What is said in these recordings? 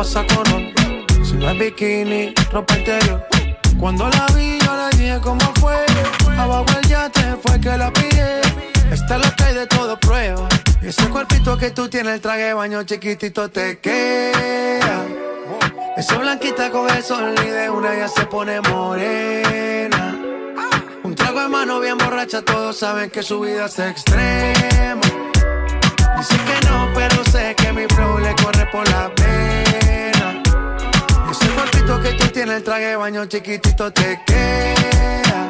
Pasa con ron. Si no es bikini, ropa interior. Cuando la vi, yo le dije cómo fue. Abajo el yate fue que la pillé. Esta es lo que hay de todo prueba. Ese cuerpito que tú tienes, el traje de baño chiquitito te queda. Esa blanquita con el sol y de una ya se pone morena. Un trago en mano bien borracha, todos saben que su vida es extrema. Dice que no, pero sé que mi flow le corre por la pena. Que tú tienes, el traje de baño chiquitito te queda.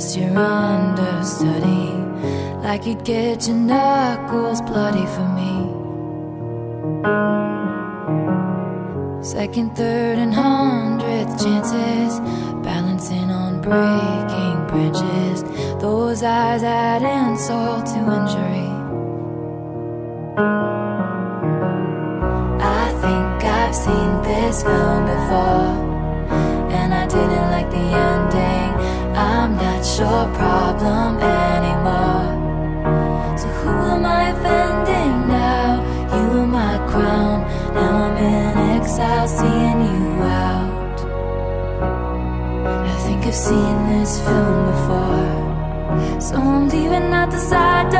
Your understudy, like you'd get your knuckles bloody for me. Second, third, and hundredth chances, balancing on breaking branches. Those eyes add insult to injury. I think I've seen this film before, so I'm leaving out the side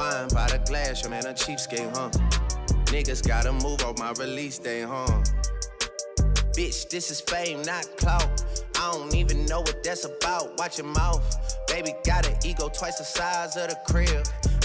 Wine by the glass, your man a cheapskate, huh? Niggas gotta move on my release day, huh? Bitch, this is fame, not clout. I don't even know what that's about. Watch your mouth. Baby got an ego twice the size of the crib.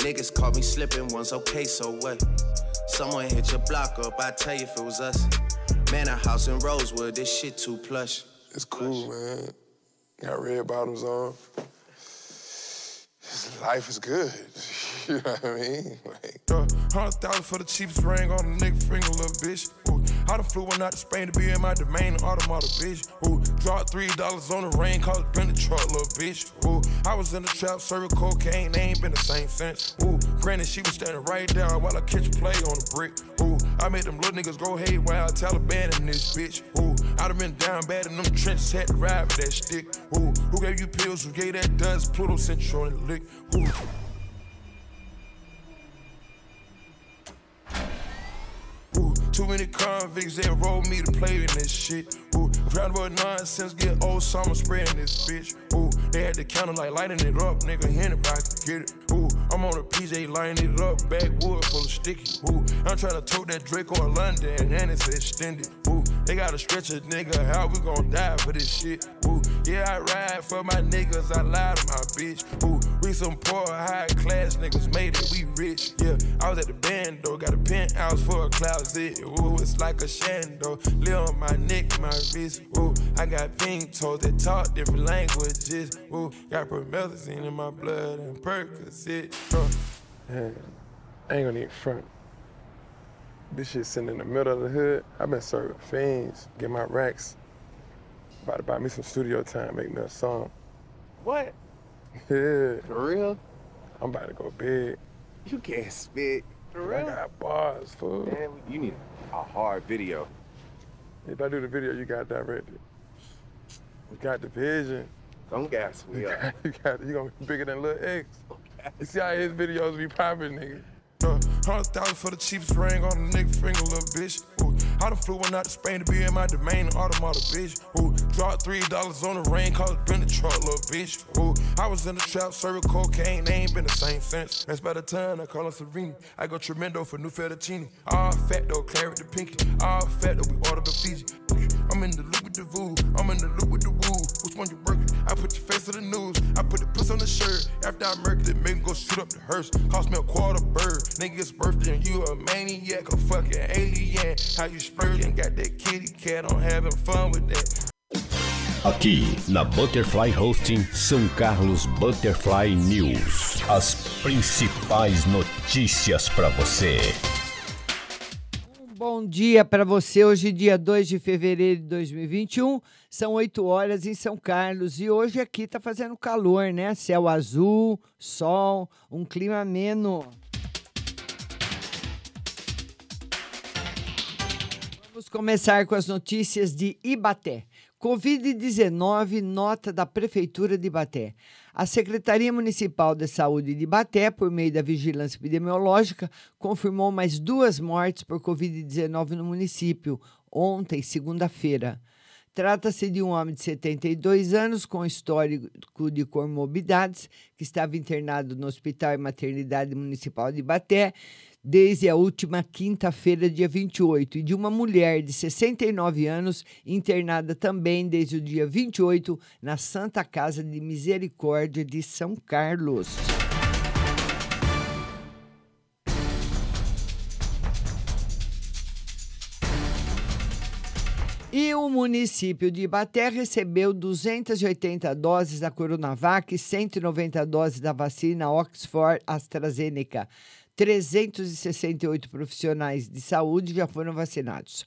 Niggas caught me slipping once, okay, so what? Someone hit your block up, I tell you if it was us. Man, a house in Rosewood, this shit too plush. It's cool, man. Got red bottoms on. Life is good. You know what I mean? Like, hundred thousand for the cheapest ring on a nigga finger, little bitch. Ooh, I done flew one out to Spain to be in my domain, automata, bitch. Ooh, dropped three dollars on the rain, called it the truck, little bitch. Ooh, I was in the trap, serving cocaine, they ain't been the same since. Ooh, granted, she was standing right there while I catch play on the brick. Ooh, I made them little niggas go haywire, Taliban in this bitch. Ooh, I done been down bad in them trenches, had to ride with that stick. Ooh, who gave you pills? Who gave that dust? Pluto sent you on the lick. Ooh. Ooh, too many convicts that rolled me to play in this shit. Ooh, proud about nonsense, get old summer spreading this bitch. They had the counter like lighting it up, nigga. Anybody can get it. Ooh, I'm on a PJ lining it up, backwood full of sticky. Ooh, I'm trying to tote that Draco in London, and it's extended. Ooh, they gotta stretch a nigga out, we gon' die for this shit. Ooh, yeah, I ride for my niggas, I lie to my bitch. Ooh, we some poor, high class niggas made it, we rich. Yeah, I was at the band though, got a penthouse for a closet. Ooh, it's like a shando, live on my neck, my wrist. Ooh, I got pink toes that talk different languages. Ooh, got promethazine in my blood and Percocet. Man, I ain't gonna even front. This shit sitting in the middle of the hood. I've been serving fiends, get my racks. About to buy me some studio time, make me a song. What? Yeah, For real? I'm about to go big. You can't spit. For real? I got bars, fool. Man, you need a hard video. If I do the video, you got directed. We got the vision. Don't gas me up. you got you gonna be bigger than Lil X. You see how his videos be popping, nigga. Hundred thousand for the cheapest ring on a nigga finger, little bitch. Ooh, I done flew one out to Spain to be in my domain, automata, bitch. Ooh, dropped three dollars on the rain, cause it been the truck, little bitch. Ooh, I was in the trap, serving cocaine, they ain't been the same since. That's by the time I call her Serena. I go tremendo for new fettuccine. All fat though, claret the pinky. All fat though, we order the Fiji. I'm in the loop with the voo, I'm in the loop with the woo. Which one you working? I put your face to the news. I put the puss on the shirt. After I murdered it, make him go shoot up the hearse. Cost me a quarter bird. Nigga's birthday and you a maniac, a fucking alien. How you spurting? Got that kitty cat on having fun with that. Aqui na Butterfly Hosting São Carlos Butterfly News. As principais notícias para você. Bom dia para você. Hoje, dia 2 de fevereiro de 2021, são 8 horas em São Carlos e hoje aqui tá fazendo calor, né? Céu azul, sol, um clima ameno. Começar com as notícias de Ibaté. Covid-19, nota da Prefeitura de Ibaté. A Secretaria Municipal de Saúde de Ibaté, por meio da Vigilância Epidemiológica, confirmou mais duas mortes por Covid-19 no município, ontem, segunda-feira. Trata-se de um homem de 72 anos com histórico de comorbidades que estava internado no Hospital e Maternidade Municipal de Ibaté desde a última quinta-feira, dia 28, e de uma mulher de 69 anos internada também desde o dia 28 na Santa Casa de Misericórdia de São Carlos. E o município de Ibaté recebeu 280 doses da Coronavac e 190 doses da vacina Oxford AstraZeneca. 368 profissionais de saúde já foram vacinados.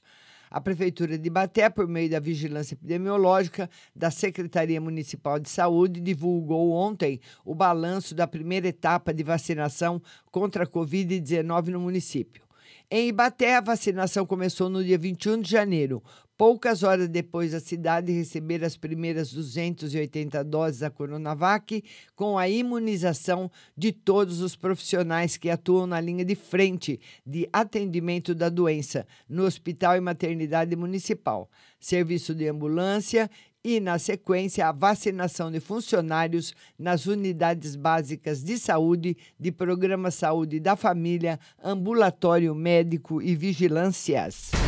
A Prefeitura de Ibaté, por meio da Vigilância Epidemiológica da Secretaria Municipal de Saúde, divulgou ontem o balanço da primeira etapa de vacinação contra a Covid-19 no município. Em Ibaté, a vacinação começou no dia 21 de janeiro, poucas horas depois da cidade receber as primeiras 280 doses da Coronavac, com a imunização de todos os profissionais que atuam na linha de frente de atendimento da doença no Hospital e Maternidade Municipal, serviço de ambulância e, na sequência, a vacinação de funcionários nas unidades básicas de saúde, de programa Saúde da Família, ambulatório médico e vigilâncias.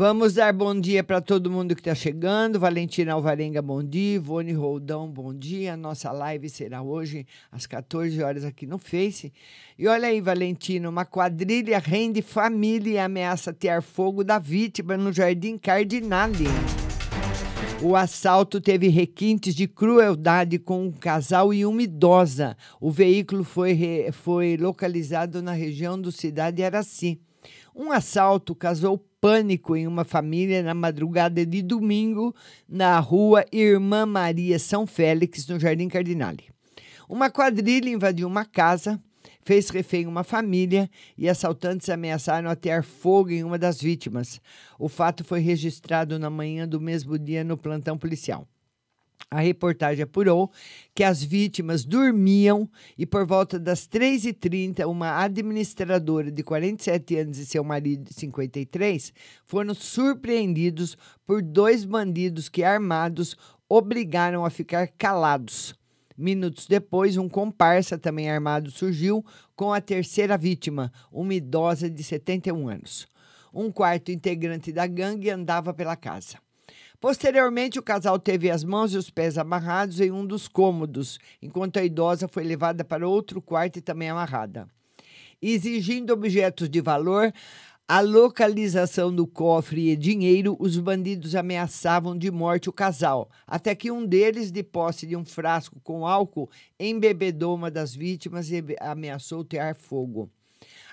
Vamos dar bom dia para todo mundo que está chegando. Valentina Alvarenga, bom dia. Ivone Roldão, bom dia. Nossa live será hoje às 14 horas aqui no Face. E olha aí, Valentina, uma quadrilha rende família e ameaça ter fogo da vítima no Jardim Cardinale. O assalto teve requintes de crueldade com um casal e uma idosa. O veículo foi, re- foi localizado na região do Cidade Araci. Um assalto causou pânico em uma família na madrugada de domingo na rua Irmã Maria São Félix, no Jardim Cardinale. Uma quadrilha invadiu uma casa, fez refém uma família e assaltantes ameaçaram atear fogo em uma das vítimas. O fato foi registrado na manhã do mesmo dia no plantão policial. A reportagem apurou que as vítimas dormiam e, por volta das 3h30, uma administradora de 47 anos e seu marido de 53 foram surpreendidos por dois bandidos que, armados, obrigaram a ficar calados. Minutos depois, um comparsa também armado surgiu com a terceira vítima, uma idosa de 71 anos. Um quarto integrante da gangue andava pela casa. Posteriormente, o casal teve as mãos e os pés amarrados em um dos cômodos, enquanto a idosa foi levada para outro quarto e também amarrada. Exigindo objetos de valor, a localização do cofre e dinheiro, os bandidos ameaçavam de morte o casal, até que um deles, de posse de um frasco com álcool, embebedou uma das vítimas e ameaçou tear fogo.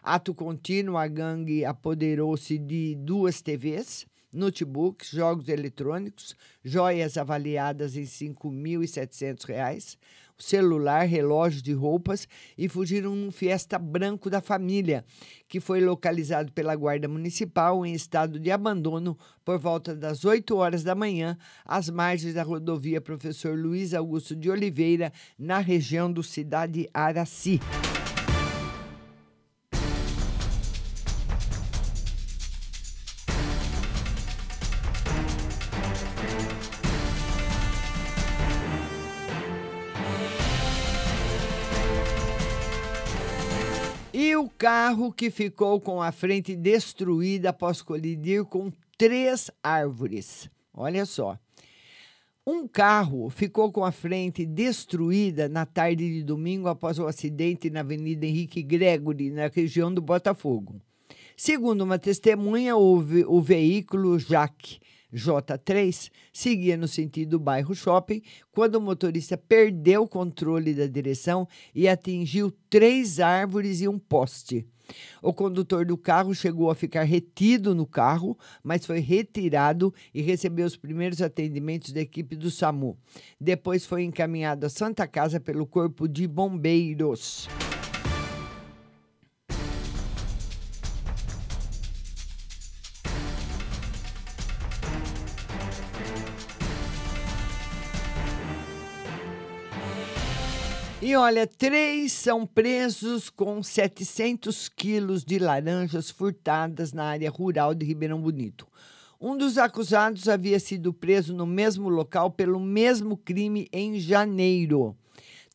Ato contínuo, a gangue apoderou-se de duas TVs, notebooks, jogos eletrônicos, joias avaliadas em R$ 5.700, celular, relógio de roupas e fugiram num Fiesta branco da família, que foi localizado pela Guarda Municipal em estado de abandono por volta das 8 horas da manhã, às margens da rodovia Professor Luiz Augusto de Oliveira, na região do Cidade Araci. Carro que ficou com a frente destruída após colidir com três árvores. Olha só. Um carro ficou com a frente destruída na tarde de domingo após o acidente na Avenida Henrique Gregory, na região do Botafogo. Segundo uma testemunha, o, ve o veículo Jaque J3 seguia no sentido do bairro Shopping quando o motorista perdeu o controle da direção e atingiu três árvores e um poste. O condutor do carro chegou a ficar retido no carro, mas foi retirado e recebeu os primeiros atendimentos da equipe do SAMU. Depois foi encaminhado à Santa Casa pelo Corpo de Bombeiros. E olha, três são presos com 700 quilos de laranjas furtadas na área rural de Ribeirão Bonito. Um dos acusados havia sido preso no mesmo local pelo mesmo crime em janeiro.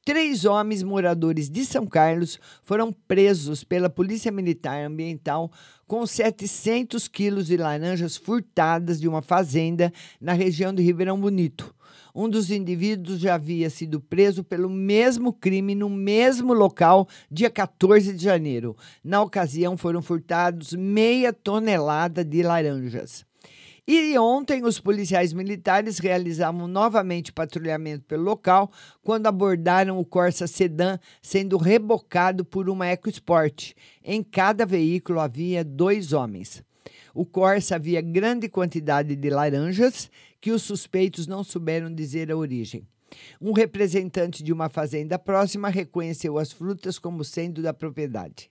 Três homens moradores de São Carlos foram presos pela Polícia Militar Ambiental com 700 quilos de laranjas furtadas de uma fazenda na região de Ribeirão Bonito. Um dos indivíduos já havia sido preso pelo mesmo crime no mesmo local, dia 14 de janeiro. Na ocasião, foram furtados meia tonelada de laranjas. E ontem, os policiais militares realizavam novamente patrulhamento pelo local quando abordaram o Corsa Sedan sendo rebocado por uma EcoSport. Em cada veículo havia dois homens. O Corsa havia grande quantidade de laranjas que os suspeitos não souberam dizer a origem. Um representante de uma fazenda próxima reconheceu as frutas como sendo da propriedade.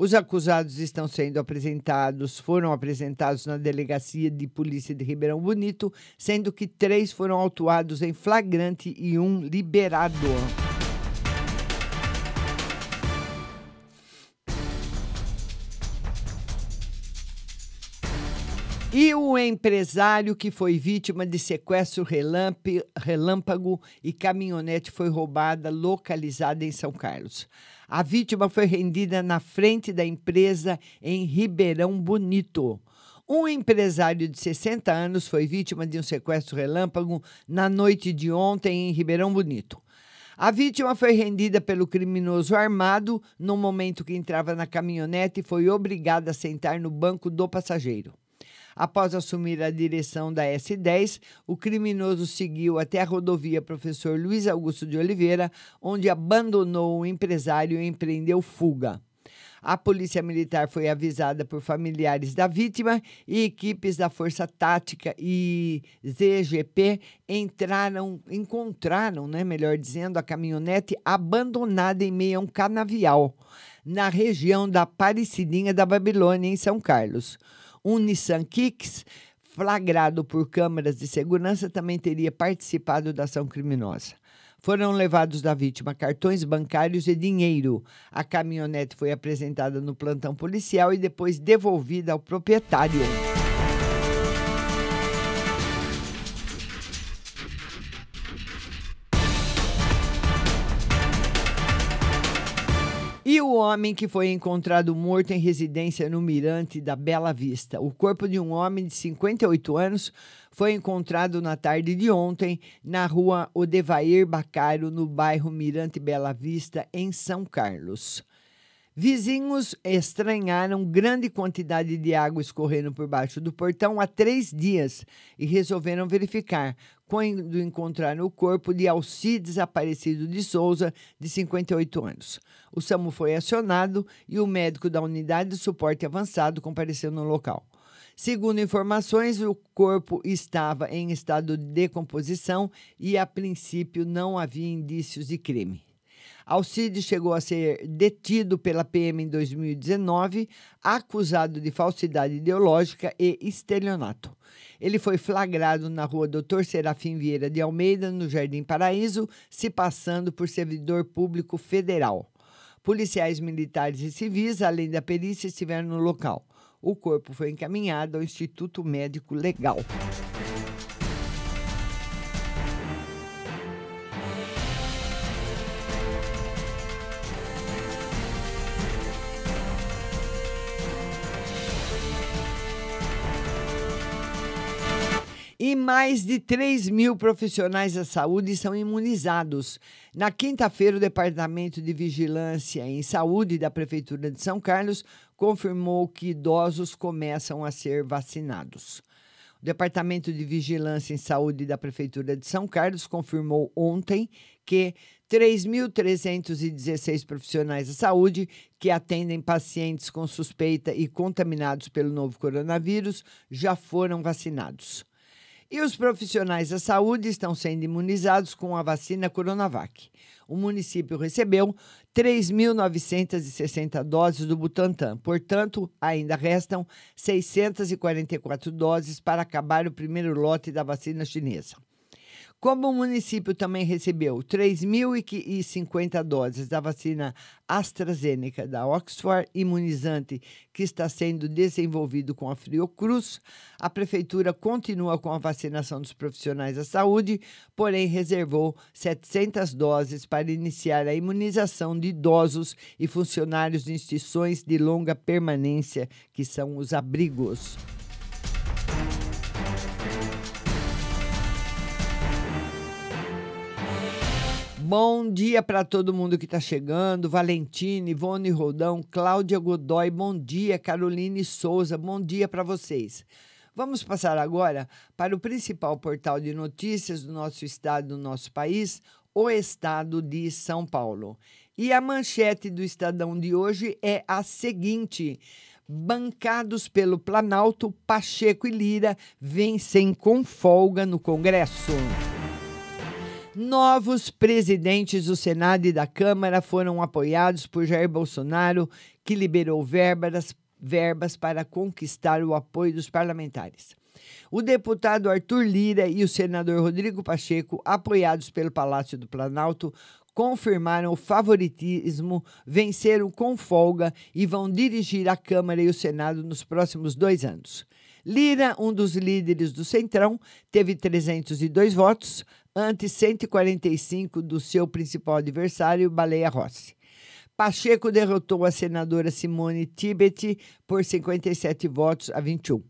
Os acusados estão sendo apresentados, foram apresentados na delegacia de polícia de Ribeirão Bonito, sendo que três foram autuados em flagrante e um liberado. E o empresário que foi vítima de sequestro relâmp- relâmpago e caminhonete foi roubada, localizada em São Carlos. A vítima foi rendida na frente da empresa em Ribeirão Bonito. Um empresário de 60 anos foi vítima de um sequestro relâmpago na noite de ontem em Ribeirão Bonito. A vítima foi rendida pelo criminoso armado no momento que entrava na caminhonete e foi obrigada a sentar no banco do passageiro. Após assumir a direção da S10, o criminoso seguiu até a rodovia Professor Luiz Augusto de Oliveira, onde abandonou o empresário e empreendeu fuga. A Polícia Militar foi avisada por familiares da vítima e equipes da Força Tática e ZGP entraram, encontraram, né, melhor dizendo, a caminhonete abandonada em meio a um canavial na região da Parecidinha da Babilônia, em São Carlos. Um Nissan Kicks, flagrado por câmeras de segurança, também teria participado da ação criminosa. Foram levados da vítima cartões bancários e dinheiro. A caminhonete foi apresentada no plantão policial e depois devolvida ao proprietário. O homem que foi encontrado morto em residência no Mirante da Bela Vista. O corpo de um homem de 58 anos foi encontrado na tarde de ontem na rua Odevair Bacaro, no bairro Mirante Bela Vista, em São Carlos. Vizinhos estranharam grande quantidade de água escorrendo por baixo do portão há três dias e resolveram verificar, quando encontraram o corpo de Alcides Aparecido de Souza, de 58 anos. O SAMU foi acionado e o médico da unidade de suporte avançado compareceu no local. Segundo informações, o corpo estava em estado de decomposição e, a princípio, não havia indícios de crime. Alcides chegou a ser detido pela PM em 2019, acusado de falsidade ideológica e estelionato. Ele foi flagrado na rua Doutor Serafim Vieira de Almeida, no Jardim Paraíso, se passando por servidor público federal. Policiais militares e civis, além da perícia, estiveram no local. O corpo foi encaminhado ao Instituto Médico Legal. E mais de 3 mil profissionais da saúde são imunizados. Na quinta-feira, o Departamento de Vigilância em Saúde da Prefeitura de São Carlos confirmou que idosos começam a ser vacinados. O Departamento de Vigilância em Saúde da Prefeitura de São Carlos confirmou ontem que 3.316 profissionais da saúde que atendem pacientes com suspeita e contaminados pelo novo coronavírus já foram vacinados. E os profissionais da saúde estão sendo imunizados com a vacina Coronavac. O município recebeu 3.960 doses do Butantan. Portanto, ainda restam 644 doses para acabar o primeiro lote da vacina chinesa. Como o município também recebeu 3.050 doses da vacina AstraZeneca da Oxford, imunizante que está sendo desenvolvido com a Fiocruz, a prefeitura continua com a vacinação dos profissionais da saúde, porém reservou 700 doses para iniciar a imunização de idosos e funcionários de instituições de longa permanência, que são os abrigos. Bom dia para todo mundo que está chegando. Valentina, Ivone Rodão, Cláudia Godoy, bom dia. Caroline Souza, bom dia para vocês. Vamos passar agora para o principal portal de notícias do nosso estado, do nosso país, o estado de São Paulo. E a manchete do Estadão de hoje é a seguinte: bancados pelo Planalto, Pacheco e Lira vencem com folga no Congresso. Novos presidentes do Senado e da Câmara foram apoiados por Jair Bolsonaro, que liberou verbas, verbas para conquistar o apoio dos parlamentares. O deputado Arthur Lira e o senador Rodrigo Pacheco, apoiados pelo Palácio do Planalto, confirmaram o favoritismo, venceram com folga e vão dirigir a Câmara e o Senado nos próximos dois anos. Lira, um dos líderes do Centrão, teve 302 votos, ante 145 do seu principal adversário, Baleia Rossi. Pacheco derrotou a senadora Simone Tibet por 57 votos a 21.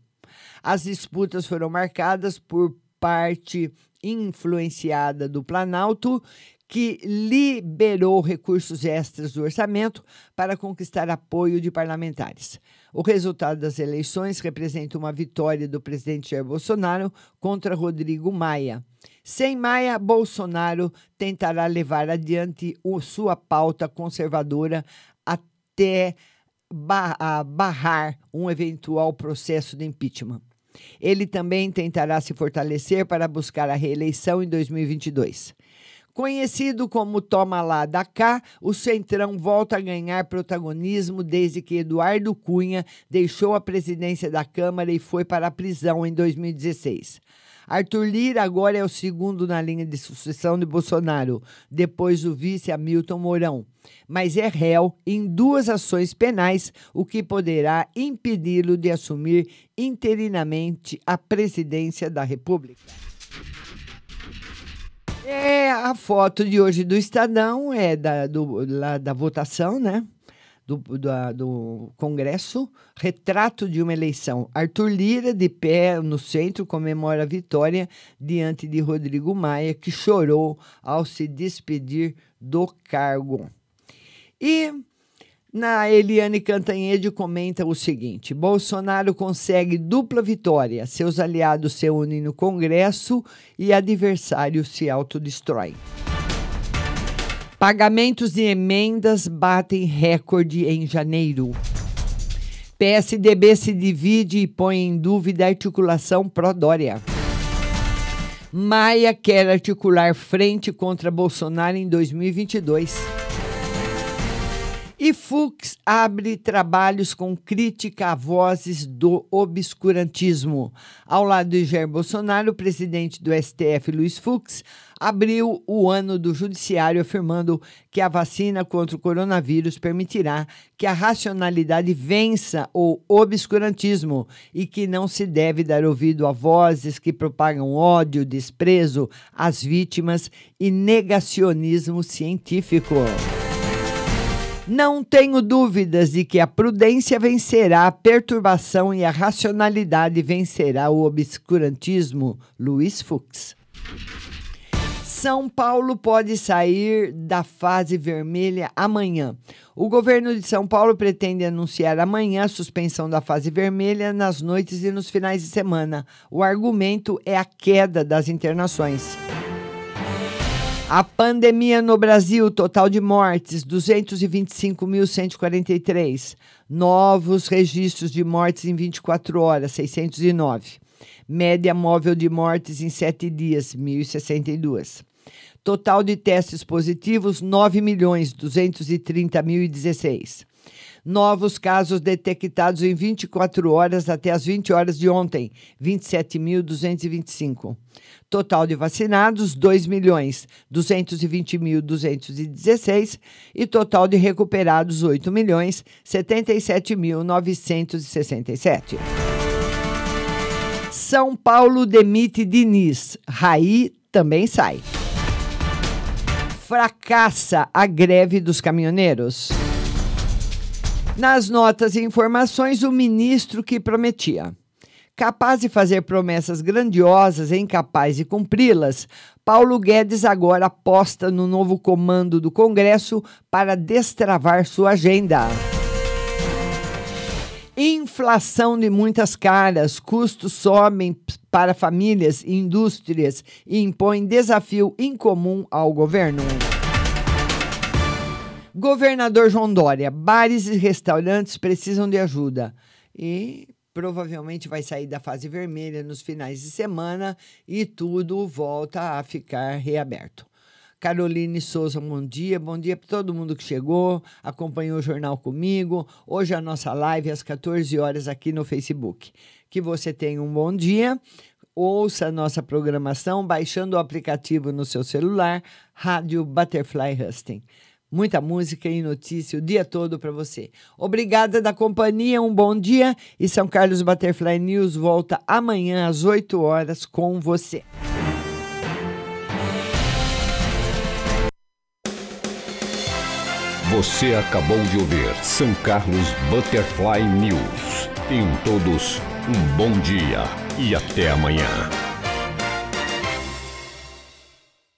As disputas foram marcadas por parte influenciada do Planalto, que liberou recursos extras do orçamento para conquistar apoio de parlamentares. O resultado das eleições representa uma vitória do presidente Jair Bolsonaro contra Rodrigo Maia. Sem Maia, Bolsonaro tentará levar adiante sua pauta conservadora até barrar um eventual processo de impeachment. Ele também tentará se fortalecer para buscar a reeleição em 2022. Conhecido como Toma lá da cá, o Centrão volta a ganhar protagonismo desde que Eduardo Cunha deixou a presidência da Câmara e foi para a prisão em 2016. Arthur Lira agora é o segundo na linha de sucessão de Bolsonaro, depois do vice Hamilton Mourão, mas é réu em duas ações penais, o que poderá impedi-lo de assumir interinamente a presidência da República. É, a foto de hoje do Estadão é da, do, lá, da votação, né? Do, do, do, Congresso, retrato de uma eleição. Arthur Lira, de pé no centro, comemora a vitória diante de Rodrigo Maia, que chorou ao se despedir do cargo. E na Eliane Cantanhede comenta o seguinte: Bolsonaro consegue dupla vitória. Seus aliados se unem no Congresso e adversários se autodestroem. Pagamentos de emendas batem recorde em janeiro. PSDB se divide e põe em dúvida a articulação pró-Dória. Maia quer articular frente contra Bolsonaro em 2022. E Fux abre trabalhos com crítica a vozes do obscurantismo. Ao lado de Jair Bolsonaro, o presidente do STF, Luiz Fux, abriu o ano do judiciário afirmando que a vacina contra o coronavírus permitirá que a racionalidade vença o obscurantismo e que não se deve dar ouvido a vozes que propagam ódio, desprezo às vítimas e negacionismo científico. Não tenho dúvidas de que a prudência vencerá a perturbação e a racionalidade vencerá o obscurantismo. Luiz Fux. São Paulo pode sair da fase vermelha amanhã. O governo de São Paulo pretende anunciar amanhã a suspensão da fase vermelha nas noites e nos finais de semana. O argumento é a queda das internações. A pandemia no Brasil, total de mortes, 225.143. Novos registros de mortes em 24 horas, 609. Média móvel de mortes em 7 dias, 1.062. Total de testes positivos, 9.230.016. Novos casos detectados em 24 horas até as 20 horas de ontem, 27.225. Total de vacinados, 2 milhões 220.216 e total de recuperados, 8 milhões 77.967. São Paulo demite Diniz. Raí também sai. Fracassa a greve dos caminhoneiros. Nas notas e informações, o ministro que prometia. Capaz de fazer promessas grandiosas e incapaz de cumpri-las, Paulo Guedes agora aposta no novo comando do Congresso para destravar sua agenda. Inflação de muitas caras, custos sobem para famílias e indústrias e impõem desafio incomum ao governo. Governador João Dória, bares e restaurantes precisam de ajuda. E provavelmente vai sair da fase vermelha nos finais de semana e tudo volta a ficar reaberto. Caroline Souza, bom dia. Bom dia para todo mundo que chegou, acompanhou o jornal comigo. Hoje a nossa live às 14 horas aqui no Facebook. Que você tenha um bom dia. Ouça a nossa programação baixando o aplicativo no seu celular, Rádio Butterfly Husting. Muita música e notícia o dia todo para você. Obrigada da companhia, um bom dia e São Carlos Butterfly News volta amanhã às 8 horas com você. Você acabou de ouvir São Carlos Butterfly News. Tenham todos Um bom dia e até amanhã.